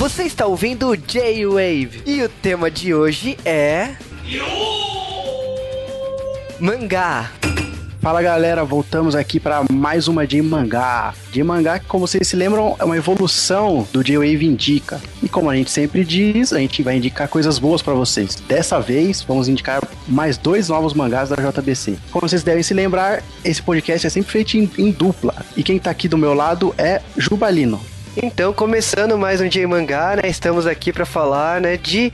Você está ouvindo J-Wave e o tema de hoje é. Mangá. Fala galera, voltamos aqui para mais uma de mangá. De mangá que, como vocês se lembram, é uma evolução do J-Wave Indica. E como a gente sempre diz, a gente vai indicar coisas boas para vocês. Dessa vez, vamos indicar mais dois novos mangás da JBC. Como vocês devem se lembrar, esse podcast é sempre feito em, em dupla. E quem tá aqui do meu lado é Jubalino. Então, começando mais um J Mangá, né? Estamos aqui para falar, né, de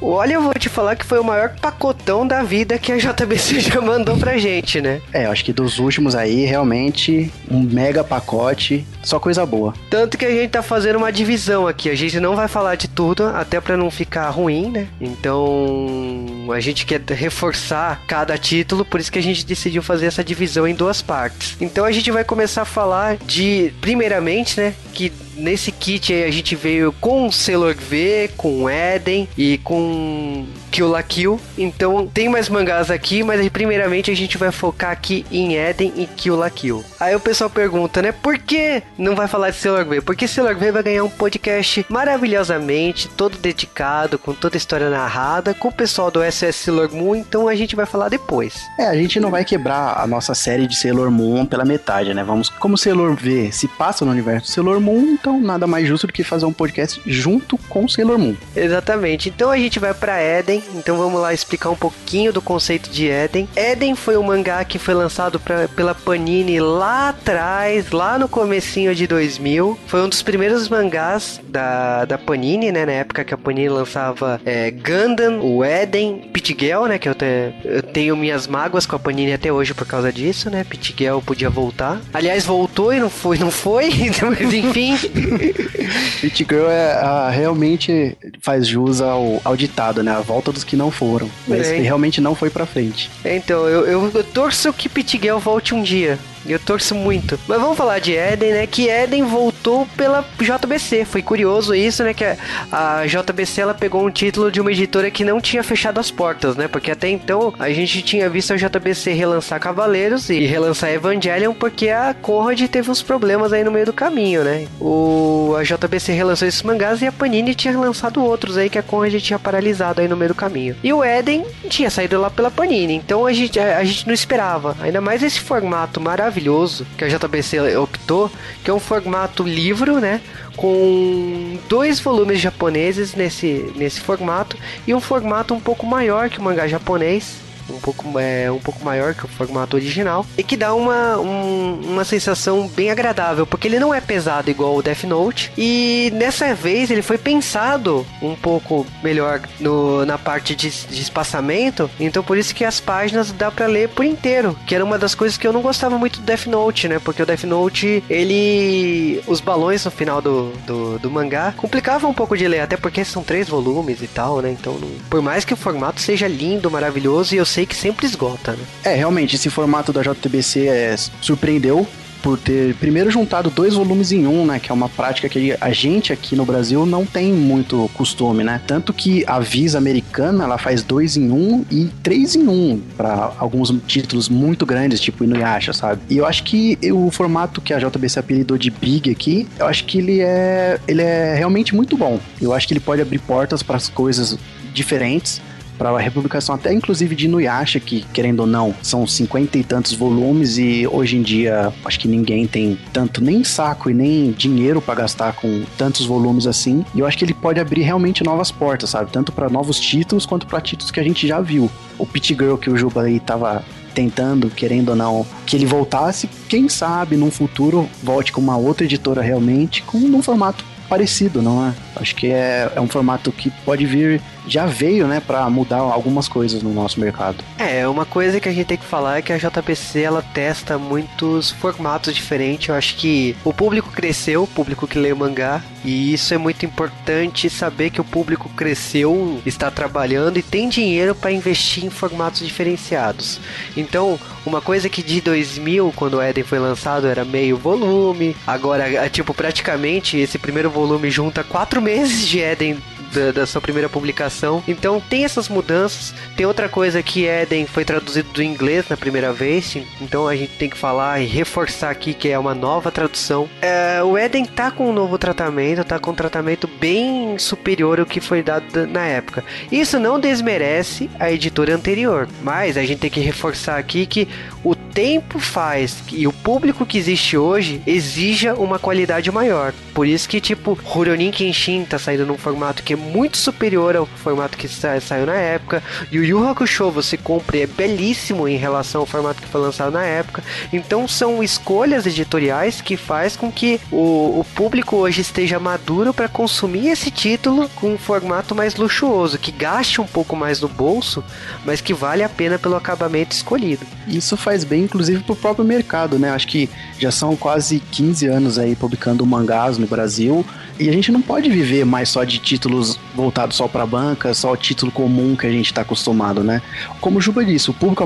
Olha, eu vou te falar que foi o maior pacotão da vida que a JBC já mandou pra gente, né? É, eu acho que dos últimos aí, realmente, um mega pacote, só coisa boa. Tanto que a gente tá fazendo uma divisão aqui. A gente não vai falar de tudo, até para não ficar ruim, né? Então, a gente quer reforçar cada título, por isso que a gente decidiu fazer essa divisão em duas partes. Então, a gente vai começar a falar de, primeiramente, né, que nesse kit aí a gente veio com Sailor V, com Eden e com Kill la Kill. Então tem mais mangás aqui, mas primeiramente a gente vai focar aqui em Eden e Kill la Kill. Aí o pessoal pergunta, né, por que não vai falar de Sailor V? Porque Sailor V vai ganhar um podcast maravilhosamente, todo dedicado, com toda a história narrada, com o pessoal do SS Sailor Moon, então a gente vai falar depois. É, a gente não vai quebrar a nossa série de Sailor Moon pela metade, né? Vamos, como Sailor V se passa no universo de Sailor Moon, então nada mais justo do que fazer um podcast junto com Sailor Moon. Exatamente. Então a gente vai para Eden, então vamos lá explicar um pouquinho do conceito de Eden. Eden foi um mangá que foi lançado pra, pela Panini lá atrás, lá no comecinho de 2000. Foi um dos primeiros mangás da, da Panini, né? Na época que a Panini lançava é, Gundam, o Eden, Pit Girl, né? Que eu, te, eu tenho minhas mágoas com a Panini até hoje por causa disso, né? Pit Girl podia voltar. Aliás, voltou e não foi, não foi, mas enfim. Pit Girl é, a, realmente faz jus ao, ao ditado, né? A volta dos que não foram. Mas é. realmente não foi pra frente. Então, eu, eu, eu torço que Pit Girl volte um dia. Eu torço muito. Mas vamos falar de Eden, né? Que Eden voltou pela JBC. Foi curioso isso, né? Que a, a JBC ela pegou um título de uma editora que não tinha fechado as portas, né? Porque até então a gente tinha visto a JBC relançar Cavaleiros e relançar Evangelion porque a Conrad teve uns problemas aí no meio do caminho, né? O, a JBC relançou esses mangás e a Panini tinha lançado outros aí que a Conrad tinha paralisado aí no meio do caminho. E o Eden tinha saído lá pela Panini, então a gente, a, a gente não esperava. Ainda mais esse formato maravilhoso maravilhoso que a JBC optou, que é um formato livro, né? Com dois volumes japoneses nesse, nesse formato e um formato um pouco maior que o mangá japonês um pouco, é, um pouco maior que o formato original, e que dá uma, um, uma sensação bem agradável, porque ele não é pesado igual o Death Note, e nessa vez ele foi pensado um pouco melhor no, na parte de, de espaçamento, então por isso que as páginas dá para ler por inteiro, que era uma das coisas que eu não gostava muito do Death Note, né? Porque o Death Note, ele. Os balões no final do, do, do mangá complicavam um pouco de ler, até porque são três volumes e tal, né? Então, por mais que o formato seja lindo, maravilhoso, e eu sei que sempre esgota, né? É, realmente, esse formato da JTBC é, surpreendeu por ter primeiro juntado dois volumes em um, né? Que é uma prática que a gente aqui no Brasil não tem muito costume, né? Tanto que a Visa americana ela faz dois em um e três em um para alguns títulos muito grandes, tipo Inuyasha, sabe? E eu acho que o formato que a JBC apelidou de Big aqui, eu acho que ele é ele é realmente muito bom. Eu acho que ele pode abrir portas para as coisas diferentes para a republicação até inclusive de Inuyasha, que querendo ou não, são cinquenta e tantos volumes e hoje em dia acho que ninguém tem tanto nem saco e nem dinheiro para gastar com tantos volumes assim. E eu acho que ele pode abrir realmente novas portas, sabe? Tanto para novos títulos quanto para títulos que a gente já viu. O Pit Girl que o Juba aí tava tentando, querendo ou não, que ele voltasse, quem sabe num futuro volte com uma outra editora realmente, com um formato parecido, não é? Acho que é, é um formato que pode vir já veio, né, para mudar algumas coisas no nosso mercado. É, uma coisa que a gente tem que falar é que a JPC ela testa muitos formatos diferentes. Eu acho que o público cresceu, o público que lê mangá, e isso é muito importante saber que o público cresceu, está trabalhando e tem dinheiro para investir em formatos diferenciados. Então, uma coisa que de 2000, quando o Eden foi lançado, era meio volume, agora, é, tipo, praticamente esse primeiro volume junta quatro meses de Eden da, da, sua primeira publicação. Então tem essas mudanças. Tem outra coisa que Eden foi traduzido do inglês na primeira vez, então a gente tem que falar e reforçar aqui que é uma nova tradução. É, o Eden tá com um novo tratamento, tá com um tratamento bem superior ao que foi dado na época. Isso não desmerece a editora anterior, mas a gente tem que reforçar aqui que o tempo faz e o público que existe hoje exija uma qualidade maior. Por isso que, tipo, Rurouni Kenshin tá saindo num formato que é muito superior ao formato que sa saiu na época. E o Yu Hakusho você compra é belíssimo em relação ao formato que foi lançado na época. Então são escolhas editoriais que faz com que o, o público hoje esteja maduro para consumir esse título com um formato mais luxuoso, que gaste um pouco mais no bolso, mas que vale a pena pelo acabamento escolhido. Isso faz bem, inclusive, pro próprio mercado, né? Acho que já são quase 15 anos aí publicando mangás no Brasil. E a gente não pode viver mais só de títulos voltados só para banca, só o título comum que a gente está acostumado, né? Como o Juba disse, o público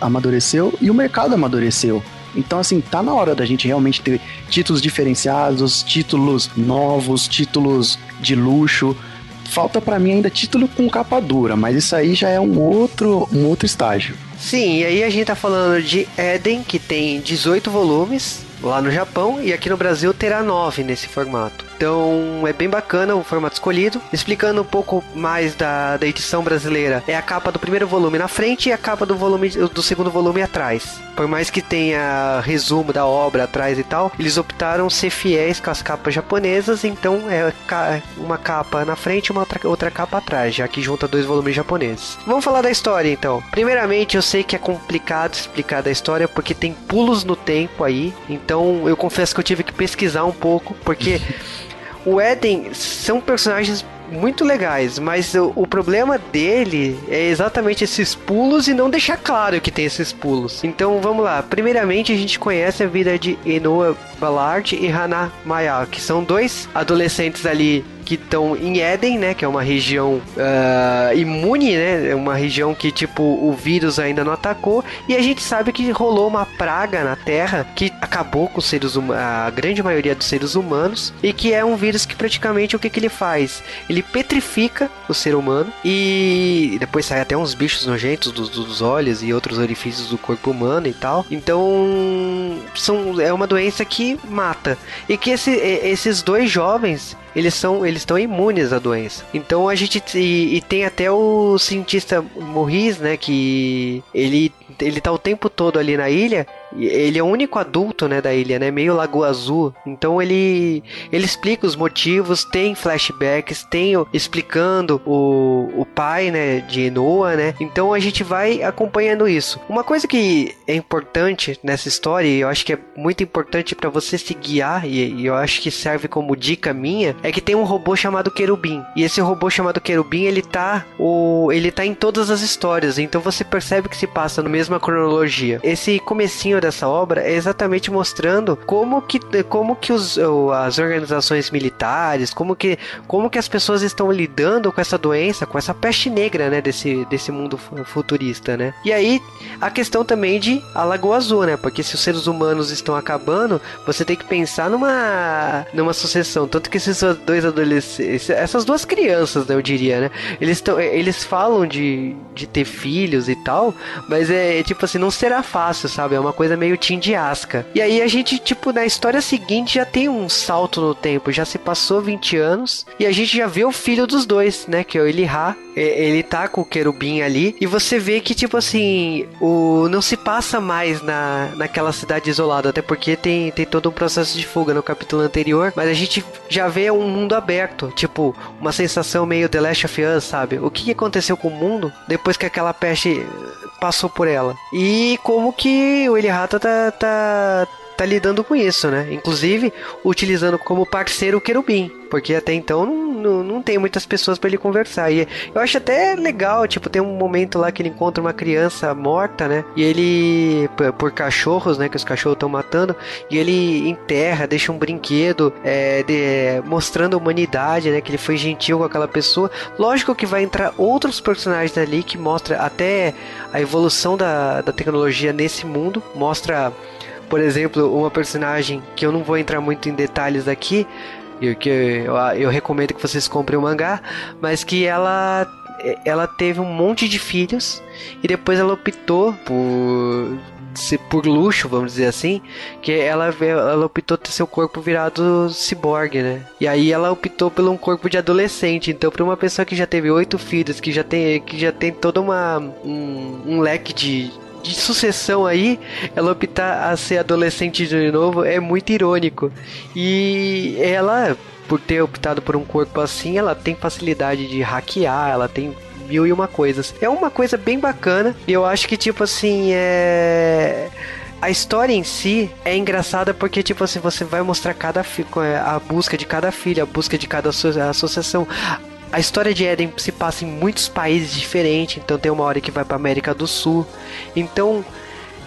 amadureceu e o mercado amadureceu. Então, assim, tá na hora da gente realmente ter títulos diferenciados, títulos novos, títulos de luxo. Falta para mim ainda título com capa dura, mas isso aí já é um outro, um outro estágio. Sim, e aí a gente tá falando de Eden, que tem 18 volumes lá no Japão, e aqui no Brasil terá 9 nesse formato. Então é bem bacana o formato escolhido. Explicando um pouco mais da, da edição brasileira, é a capa do primeiro volume na frente e a capa do volume do segundo volume atrás. Por mais que tenha resumo da obra atrás e tal, eles optaram ser fiéis com as capas japonesas, então é uma capa na frente e uma outra, outra capa atrás, já que junta dois volumes japoneses. Vamos falar da história então. Primeiramente, eu sei que é complicado explicar da história porque tem pulos no tempo aí, então eu confesso que eu tive que pesquisar um pouco, porque o Eden são personagens muito legais, mas o, o, problema dele é exatamente esses pulos e não deixar claro que tem esses pulos. Então vamos lá. Primeiramente a gente conhece a vida de Enoa Ballard e Hana Maya, que são dois adolescentes ali que estão em Eden, né? Que é uma região uh, imune, né? É uma região que, tipo, o vírus ainda não atacou. E a gente sabe que rolou uma praga na Terra que acabou com os seres a grande maioria dos seres humanos. E que é um vírus que praticamente o que, que ele faz? Ele petrifica o ser humano e depois sai até uns bichos nojentos dos, dos olhos e outros orifícios do corpo humano e tal. Então, são, é uma doença que mata. E que esse, esses dois jovens eles são eles estão imunes à doença. Então a gente e, e tem até o cientista Morris, né, que ele ele tá o tempo todo ali na ilha ele é o único adulto, né, da ilha, né, meio Lagoa Azul. Então ele ele explica os motivos, tem flashbacks, tem o, explicando o, o pai, né, de Noah, né. Então a gente vai acompanhando isso. Uma coisa que é importante nessa história, e eu acho que é muito importante para você se guiar e, e, eu acho que serve como dica minha, é que tem um robô chamado Querubim. E esse robô chamado Querubim, ele tá o ele tá em todas as histórias, então você percebe que se passa na mesma cronologia. Esse comecinho dessa obra é exatamente mostrando como que, como que os, as organizações militares, como que, como que as pessoas estão lidando com essa doença, com essa peste negra, né, desse, desse mundo futurista, né? E aí a questão também de a Lagoa Azul, né? Porque se os seres humanos estão acabando, você tem que pensar numa numa sucessão, tanto que esses dois adolescentes, essas duas crianças, né, eu diria, né? Eles estão eles falam de, de ter filhos e tal, mas é, é tipo assim, não será fácil, sabe? É uma coisa coisa meio Tim de Asca. E aí a gente, tipo, na história seguinte já tem um salto no tempo, já se passou 20 anos e a gente já vê o filho dos dois, né? Que é o Eliha. Ele tá com o querubim ali e você vê que, tipo assim, o não se passa mais na, naquela cidade isolada, até porque tem, tem todo um processo de fuga no capítulo anterior, mas a gente já vê um mundo aberto, tipo, uma sensação meio The Last of Us, sabe? O que aconteceu com o mundo depois que aquela peste passou por ela. E como que o Elihata tá, tá, tá lidando com isso, né? Inclusive utilizando como parceiro o querubim, porque até então não não, tem muitas pessoas para ele conversar. E eu acho até legal, tipo, tem um momento lá que ele encontra uma criança morta, né? E ele, por cachorros, né? Que os cachorros estão matando, e ele enterra, deixa um brinquedo é, de, mostrando a humanidade, né? Que ele foi gentil com aquela pessoa. Lógico que vai entrar outros personagens ali que mostra até a evolução da, da tecnologia nesse mundo, mostra por exemplo, uma personagem que eu não vou entrar muito em detalhes aqui, e que eu, eu recomendo que vocês comprem o mangá, mas que ela ela teve um monte de filhos e depois ela optou por por luxo, vamos dizer assim, que ela, ela optou ter seu corpo virado ciborgue, né? E aí ela optou por um corpo de adolescente. Então, para uma pessoa que já teve oito filhos, que já tem, que já tem toda uma um, um leque de, de sucessão aí, ela optar a ser adolescente de novo é muito irônico. E ela, por ter optado por um corpo assim, ela tem facilidade de hackear, ela tem mil e uma coisas. É uma coisa bem bacana e eu acho que, tipo assim, é a história em si é engraçada porque, tipo assim, você vai mostrar cada é, a busca de cada filho, a busca de cada associação. A história de Eden se passa em muitos países diferentes, então tem uma hora que vai para América do Sul. Então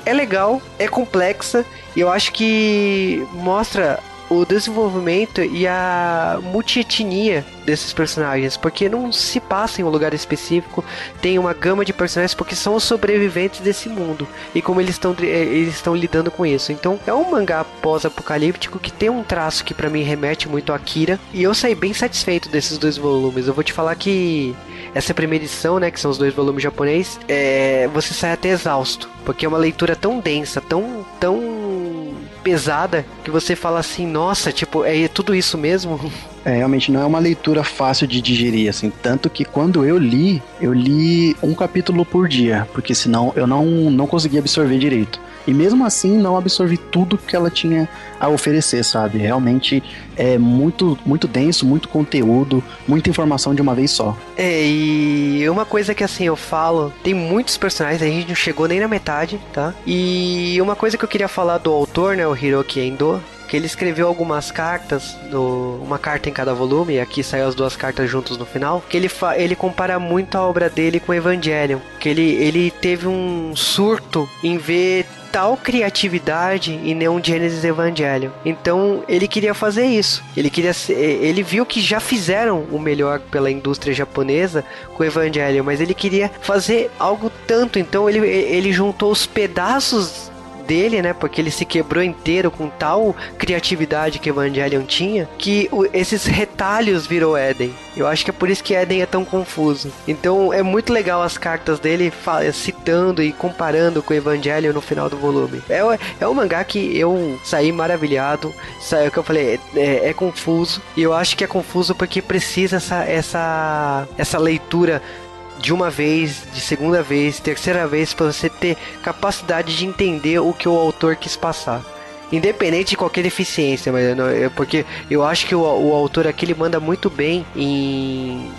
é legal, é complexa e eu acho que mostra o desenvolvimento e a multietnia desses personagens, porque não se passa em um lugar específico, tem uma gama de personagens porque são os sobreviventes desse mundo e como eles estão eh, eles estão lidando com isso. Então é um mangá pós-apocalíptico que tem um traço que para mim remete muito a Akira e eu saí bem satisfeito desses dois volumes. Eu vou te falar que essa primeira edição, né, que são os dois volumes japonês, é, você sai até exausto, porque é uma leitura tão densa, tão tão pesada que você fala assim, nossa, tipo, é tudo isso mesmo? É, realmente não é uma leitura fácil de digerir, assim. Tanto que quando eu li, eu li um capítulo por dia, porque senão eu não, não conseguia absorver direito. E mesmo assim, não absorvi tudo que ela tinha a oferecer, sabe? Realmente é muito, muito denso, muito conteúdo, muita informação de uma vez só. É, e uma coisa que assim eu falo, tem muitos personagens, a gente não chegou nem na metade, tá? E uma coisa que eu queria falar do autor, né, o Hiroki Endo, que ele escreveu algumas cartas, uma carta em cada volume, e aqui saiu as duas cartas juntos no final, que ele, ele compara muito a obra dele com Evangelion, que ele, ele teve um surto em ver tal criatividade em Neon Genesis Evangelion. Então ele queria fazer isso. Ele queria ele viu que já fizeram o melhor pela indústria japonesa com Evangelion, mas ele queria fazer algo tanto. Então ele, ele juntou os pedaços dele, né? Porque ele se quebrou inteiro com tal criatividade que Evangelion tinha, que o, esses retalhos virou Eden. Eu acho que é por isso que Eden é tão confuso. Então é muito legal as cartas dele citando e comparando com Evangelion no final do volume. É, é um mangá que eu saí maravilhado. Saiu que eu falei, é, é, é confuso. E eu acho que é confuso porque precisa essa, essa, essa leitura de uma vez, de segunda vez, terceira vez, para você ter capacidade de entender o que o autor quis passar. Independente de qualquer deficiência, mas não, é porque eu acho que o, o autor aqui ele manda muito bem em,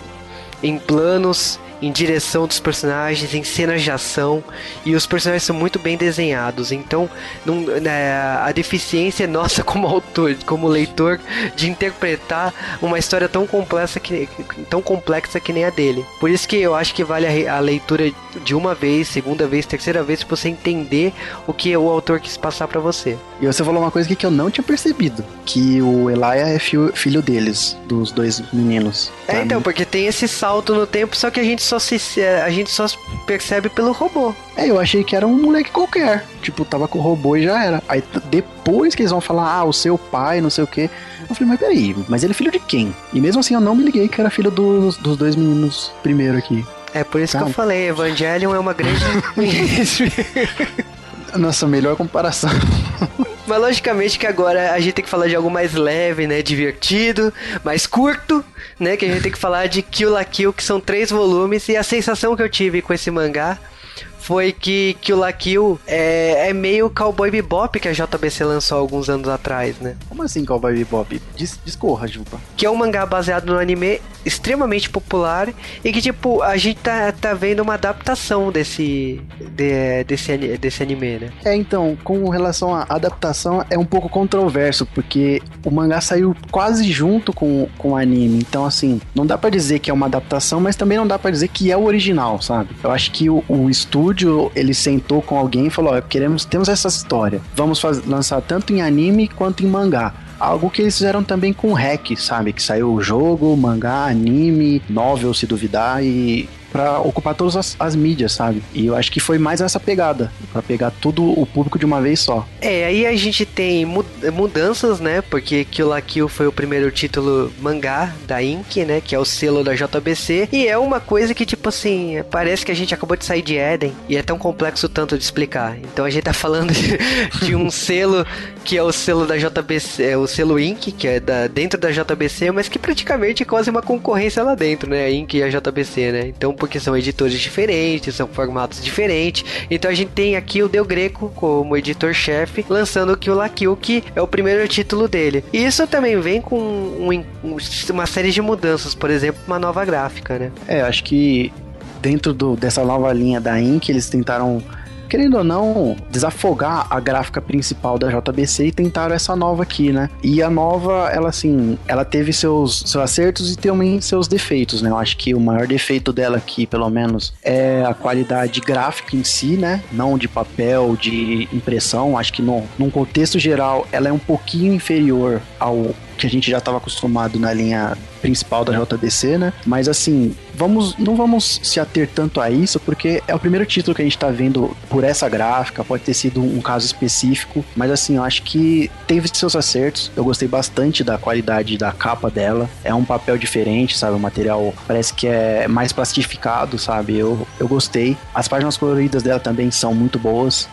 em planos em direção dos personagens, em cenas de ação e os personagens são muito bem desenhados. Então, não, né, a deficiência é nossa como autor, como leitor, de interpretar uma história tão complexa que tão complexa que nem a dele. Por isso que eu acho que vale a, a leitura de uma vez, segunda vez, terceira vez para você entender o que o autor quis passar para você. E você falou uma coisa que eu não tinha percebido, que o Elijah é filho, filho deles, dos dois meninos. É, então, porque tem esse salto no tempo, só que a gente só se a gente só percebe pelo robô. É, eu achei que era um moleque qualquer. Tipo, tava com o robô e já era. Aí depois que eles vão falar, ah, o seu pai, não sei o quê. Eu falei, mas peraí, mas ele é filho de quem? E mesmo assim eu não me liguei que era filho dos, dos dois meninos primeiro aqui. É por isso que eu falei, Evangelion é uma grande. Nossa, melhor comparação. Mas logicamente que agora a gente tem que falar de algo mais leve, né? Divertido, mais curto, né? Que a gente tem que falar de Kill la Kill, que são três volumes. E a sensação que eu tive com esse mangá foi que, que o La Kill é, é meio Cowboy Bebop que a JBC lançou alguns anos atrás, né? Como assim Cowboy Bebop? Dis, discorra, Juba. Que é um mangá baseado no anime extremamente popular e que, tipo, a gente tá, tá vendo uma adaptação desse, de, desse, desse anime, né? É, então, com relação à adaptação, é um pouco controverso, porque o mangá saiu quase junto com, com o anime. Então, assim, não dá para dizer que é uma adaptação, mas também não dá para dizer que é o original, sabe? Eu acho que o, o estúdio, ele sentou com alguém e falou, ó, queremos, temos essa história. Vamos faz, lançar tanto em anime quanto em mangá. Algo que eles fizeram também com o Hack, sabe? Que saiu o jogo, mangá, anime, novel, se duvidar, e para ocupar todas as, as, mídias, sabe? E eu acho que foi mais essa pegada, para pegar todo o público de uma vez só. É, aí a gente tem mudanças, né? Porque Kill la Kill foi o primeiro título mangá da Ink, né? Que é o selo da JBC. E é uma coisa que, tipo assim, parece que a gente acabou de sair de Eden e é tão complexo tanto de explicar. Então a gente tá falando de, de um selo que é o selo da JBC, é o selo Ink, que é da, dentro da JBC, mas que praticamente é quase uma concorrência lá dentro, né? A Ink e a JBC, né? Então, porque são editores diferentes, são formatos diferentes. Então a gente tem aqui o Del Greco como editor-chefe, lançando o Kill la Kill, que é o primeiro título dele. E isso também vem com um, uma série de mudanças, por exemplo, uma nova gráfica, né? É, acho que dentro do, dessa nova linha da Ink, eles tentaram querendo ou não, desafogar a gráfica principal da JBC e tentaram essa nova aqui, né? E a nova, ela assim, ela teve seus, seus acertos e também seus defeitos, né? Eu acho que o maior defeito dela aqui, pelo menos, é a qualidade gráfica em si, né? Não de papel, de impressão. Acho que no, num contexto geral, ela é um pouquinho inferior ao que a gente já estava acostumado na linha principal da JBC, né? Mas assim, vamos, não vamos se ater tanto a isso, porque é o primeiro título que a gente está vendo por essa gráfica, pode ter sido um caso específico, mas assim, eu acho que teve seus acertos. Eu gostei bastante da qualidade da capa dela. É um papel diferente, sabe? O material parece que é mais plastificado, sabe? Eu, eu gostei. As páginas coloridas dela também são muito boas.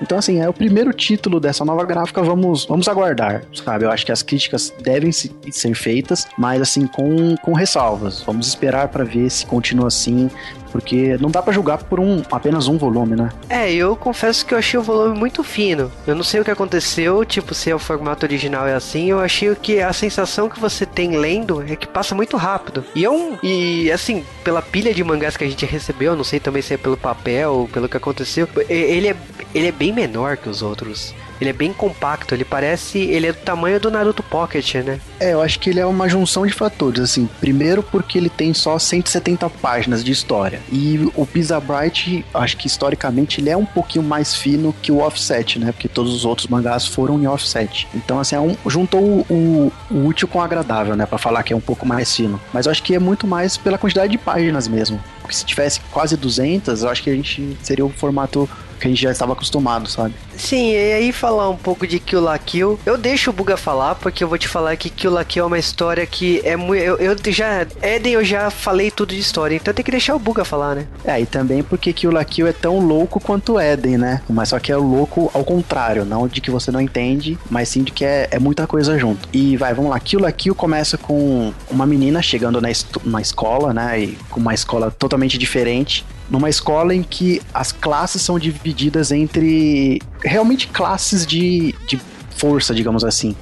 Então, assim, é o primeiro título dessa nova gráfica, vamos, vamos aguardar, sabe? Eu acho que as críticas devem se, ser feitas, mas, assim, com, com ressalvas. Vamos esperar para ver se continua assim, porque não dá para julgar por um apenas um volume, né? É, eu confesso que eu achei o volume muito fino. Eu não sei o que aconteceu, tipo, se é o formato original é assim, eu achei que a sensação que você tem lendo é que passa muito rápido. E é um e assim, pela pilha de mangás que a gente recebeu, não sei também se é pelo papel, pelo que aconteceu, ele é ele é bem menor que os outros. Ele é bem compacto, ele parece. Ele é do tamanho do Naruto Pocket, né? É, eu acho que ele é uma junção de fatores, assim. Primeiro, porque ele tem só 170 páginas de história. E o Pizza Bright, acho que historicamente ele é um pouquinho mais fino que o Offset, né? Porque todos os outros mangás foram em Offset. Então, assim, é um, juntou o, o, o útil com o agradável, né? Pra falar que é um pouco mais fino. Mas eu acho que é muito mais pela quantidade de páginas mesmo. Porque se tivesse quase 200, eu acho que a gente seria o formato que a gente já estava acostumado, sabe? Sim, e aí falar um pouco de Kill la Kill. Eu deixo o Buga falar, porque eu vou te falar que Kill la Kill é uma história que é muito. Eu, eu, já. Eden, eu já falei tudo de história, então tem que deixar o Buga falar, né? É, e também porque Kill la Kill é tão louco quanto Eden, né? Mas só que é louco ao contrário, não de que você não entende, mas sim de que é, é muita coisa junto. E vai, vamos lá. Kill la Kill começa com uma menina chegando na, na escola, né? E com uma escola totalmente diferente numa escola em que as classes são divididas entre realmente classes de, de força, digamos assim.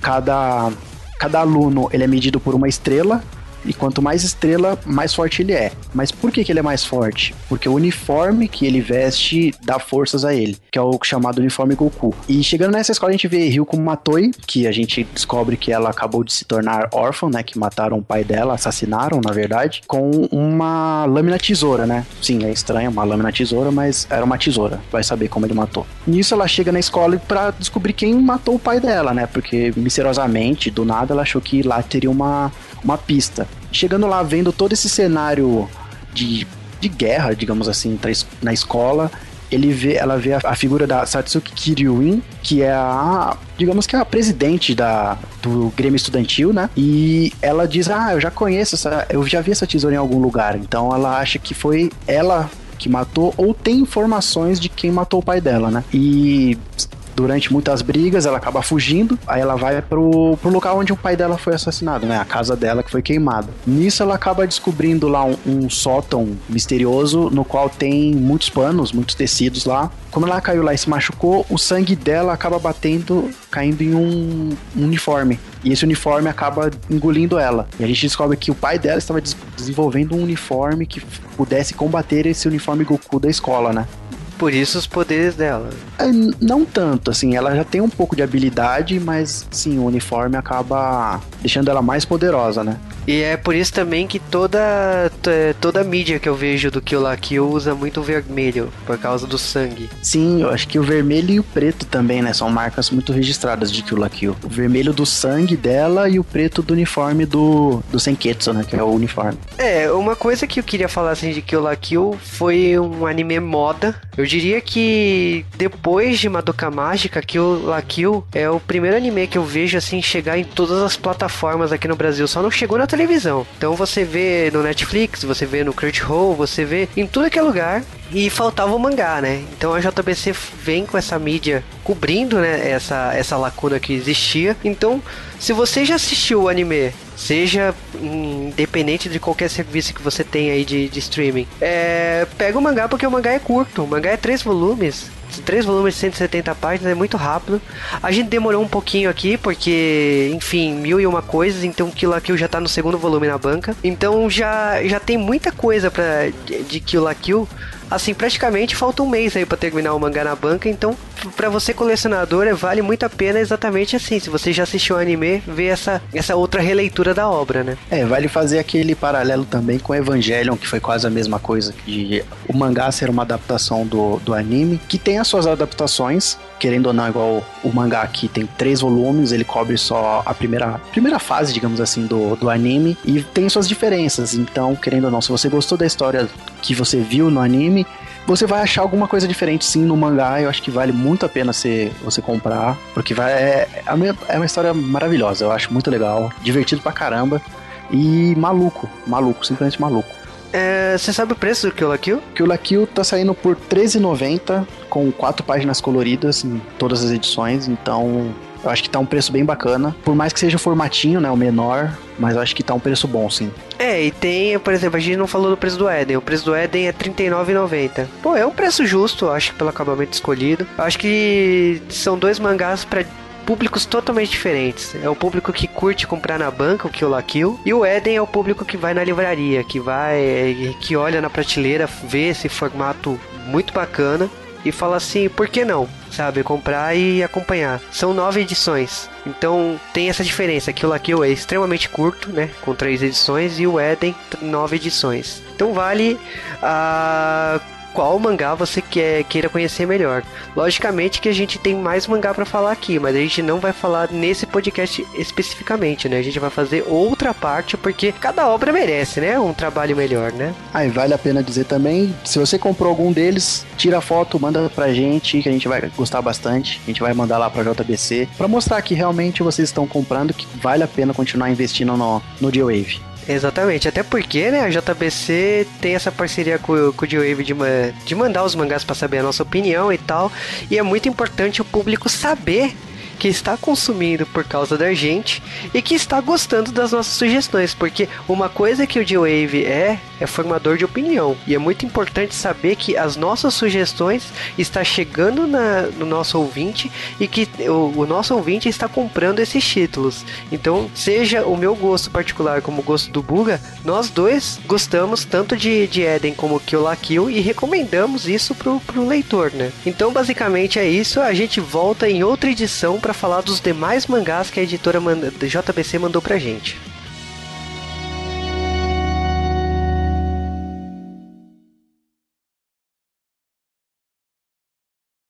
Cada, cada aluno ele é medido por uma estrela e quanto mais estrela, mais forte ele é. Mas por que, que ele é mais forte? Porque o uniforme que ele veste dá forças a ele, que é o chamado uniforme Goku. E chegando nessa escola, a gente vê Ryuko Matoi, que a gente descobre que ela acabou de se tornar órfã, né? Que mataram o pai dela, assassinaram, na verdade, com uma lâmina tesoura, né? Sim, é estranho, uma lâmina tesoura, mas era uma tesoura. Vai saber como ele matou. Nisso, ela chega na escola para descobrir quem matou o pai dela, né? Porque misteriosamente, do nada, ela achou que lá teria uma uma pista. Chegando lá, vendo todo esse cenário de, de guerra, digamos assim, na escola, ele vê, ela vê a, a, figura da Satsuki Kiryuin, que é a, digamos que é a presidente da, do Grêmio Estudantil, né? E ela diz: "Ah, eu já conheço essa, eu já vi essa tesoura em algum lugar". Então ela acha que foi ela que matou ou tem informações de quem matou o pai dela, né? E durante muitas brigas, ela acaba fugindo, aí ela vai pro, pro local onde o pai dela foi assassinado, né? A casa dela que foi queimada. Nisso ela acaba descobrindo lá um, um sótão misterioso no qual tem muitos panos, muitos tecidos lá. Como ela caiu lá e se machucou, o sangue dela acaba batendo, caindo em um, um uniforme. E esse uniforme acaba engolindo ela. E a gente descobre que o pai dela estava des desenvolvendo um uniforme que pudesse combater esse uniforme Goku da escola, né? Por isso os poderes dela. É, não tanto, assim, ela já tem um pouco de habilidade, mas sim, o uniforme acaba deixando ela mais poderosa, né? E é por isso também que toda toda a mídia que eu vejo do Kill la Kill usa muito vermelho, por causa do sangue. Sim, eu acho que o vermelho e o preto também, né? São marcas muito registradas de Kill la Kill. O vermelho do sangue dela e o preto do uniforme do, do Senketsu, né? Que é o uniforme. É, uma coisa que eu queria falar assim de Kill la Kill foi um anime moda. Eu diria que depois de Madoka Mágica, Kill la Kill é o primeiro anime que eu vejo assim chegar em todas as plataformas aqui no Brasil. Só não chegou na televisão. Então você vê no Netflix, você vê no Crunchyroll, você vê em tudo que é lugar e faltava o mangá, né? Então a JBC vem com essa mídia cobrindo, né, essa, essa lacuna que existia. Então, se você já assistiu o anime, seja independente de qualquer serviço que você tenha aí de, de streaming, é, pega o mangá porque o mangá é curto. O mangá é três volumes três volumes de 170 páginas, é muito rápido. A gente demorou um pouquinho aqui, porque, enfim, mil e uma coisas, então Kill la Kill já tá no segundo volume na banca. Então já, já tem muita coisa pra, de, de Kill la Kill assim, praticamente falta um mês aí para terminar o mangá na banca, então para você colecionador vale muito a pena exatamente assim, se você já assistiu o anime, ver essa, essa outra releitura da obra, né? É, vale fazer aquele paralelo também com Evangelion, que foi quase a mesma coisa, de o mangá ser uma adaptação do, do anime, que tem as suas adaptações, querendo ou não, igual o mangá aqui tem três volumes, ele cobre só a primeira, primeira fase, digamos assim, do, do anime, e tem suas diferenças, então, querendo ou não, se você gostou da história que você viu no anime, você vai achar alguma coisa diferente sim no mangá. Eu acho que vale muito a pena você, você comprar, porque vai, é, é, é uma história maravilhosa. Eu acho muito legal, divertido pra caramba e maluco, maluco, simplesmente maluco. É, você sabe o preço do Kill la Kill? Kill la Kill tá saindo por R$13,90 com quatro páginas coloridas em todas as edições, então eu acho que tá um preço bem bacana. Por mais que seja o formatinho, né, o menor, mas eu acho que tá um preço bom, sim. É, e tem, por exemplo, a gente não falou do preço do Eden. O preço do Eden é R$39,90. Pô, é um preço justo, acho, pelo acabamento escolhido. Eu acho que são dois mangás para públicos totalmente diferentes. É o público que curte comprar na banca, o Kill la Kill, e o Eden é o público que vai na livraria, que vai, que olha na prateleira, vê esse formato muito bacana e fala assim, por que não? Sabe, comprar e acompanhar. São nove edições. Então tem essa diferença, que o Lakill é extremamente curto, né? Com três edições, e o Eden, nove edições. Então vale a. Uh qual mangá você quer, queira conhecer melhor. Logicamente que a gente tem mais mangá para falar aqui, mas a gente não vai falar nesse podcast especificamente, né? A gente vai fazer outra parte porque cada obra merece, né? Um trabalho melhor, né? Aí vale a pena dizer também, se você comprou algum deles, tira foto, manda pra gente, que a gente vai gostar bastante. A gente vai mandar lá pra JBC para mostrar que realmente vocês estão comprando, que vale a pena continuar investindo no, no G-Wave. Exatamente, até porque, né, a JBC tem essa parceria com, com o D-Wave de, de mandar os mangás para saber a nossa opinião e tal, e é muito importante o público saber que está consumindo por causa da gente e que está gostando das nossas sugestões, porque uma coisa que o D-Wave é é formador de opinião e é muito importante saber que as nossas sugestões está chegando na, no nosso ouvinte e que o, o, nosso ouvinte está comprando esses títulos. Então, seja o meu gosto particular como o gosto do Buga, nós dois gostamos tanto de, de Eden como Kill la Kill e recomendamos isso pro, pro leitor, né? Então, basicamente é isso. A gente volta em outra edição para falar dos demais mangás que a editora manda, JBC mandou pra gente.